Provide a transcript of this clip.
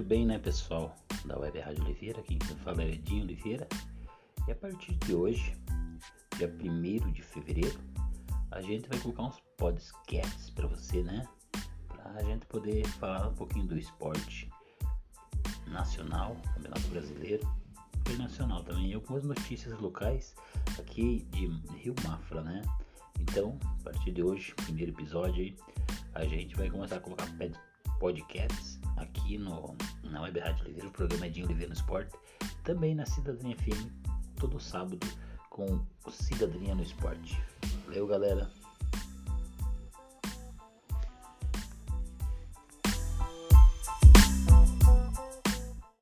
bem, né, pessoal? Da Web Rádio Oliveira, quem fala é Edinho Oliveira. E a partir de hoje, dia 1 de fevereiro, a gente vai colocar uns podcasts para você, né? Para a gente poder falar um pouquinho do esporte nacional, campeonato brasileiro, internacional também, e algumas notícias locais aqui de Rio Mafra, né? Então, a partir de hoje, primeiro episódio a gente vai começar a colocar podcasts aqui no, na Web Rádio Oliveira, o programa Edinho Oliveira no Esporte, também na Cidadania FM, todo sábado, com o Cidadania no Esporte. Valeu, galera!